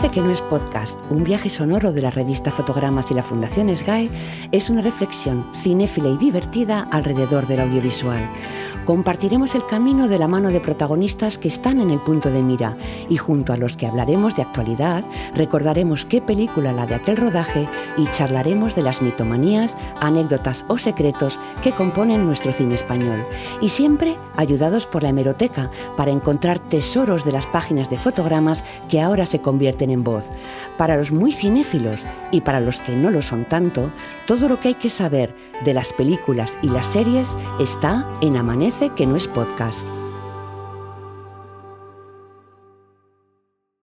Amanece que no es podcast, un viaje sonoro de la revista Fotogramas y la Fundación SGAE es una reflexión cinéfila y divertida alrededor del audiovisual. Compartiremos el camino de la mano de protagonistas que están en el punto de mira y junto a los que hablaremos de actualidad, recordaremos qué película la de aquel rodaje y charlaremos de las mitomanías, anécdotas o secretos que componen nuestro cine español. Y siempre ayudados por la hemeroteca para encontrar tesoros de las páginas de fotogramas que ahora se convierten en voz. Para los muy cinéfilos y para los que no lo son tanto, todo lo que hay que saber de las películas y las series está en Amanece que no es podcast.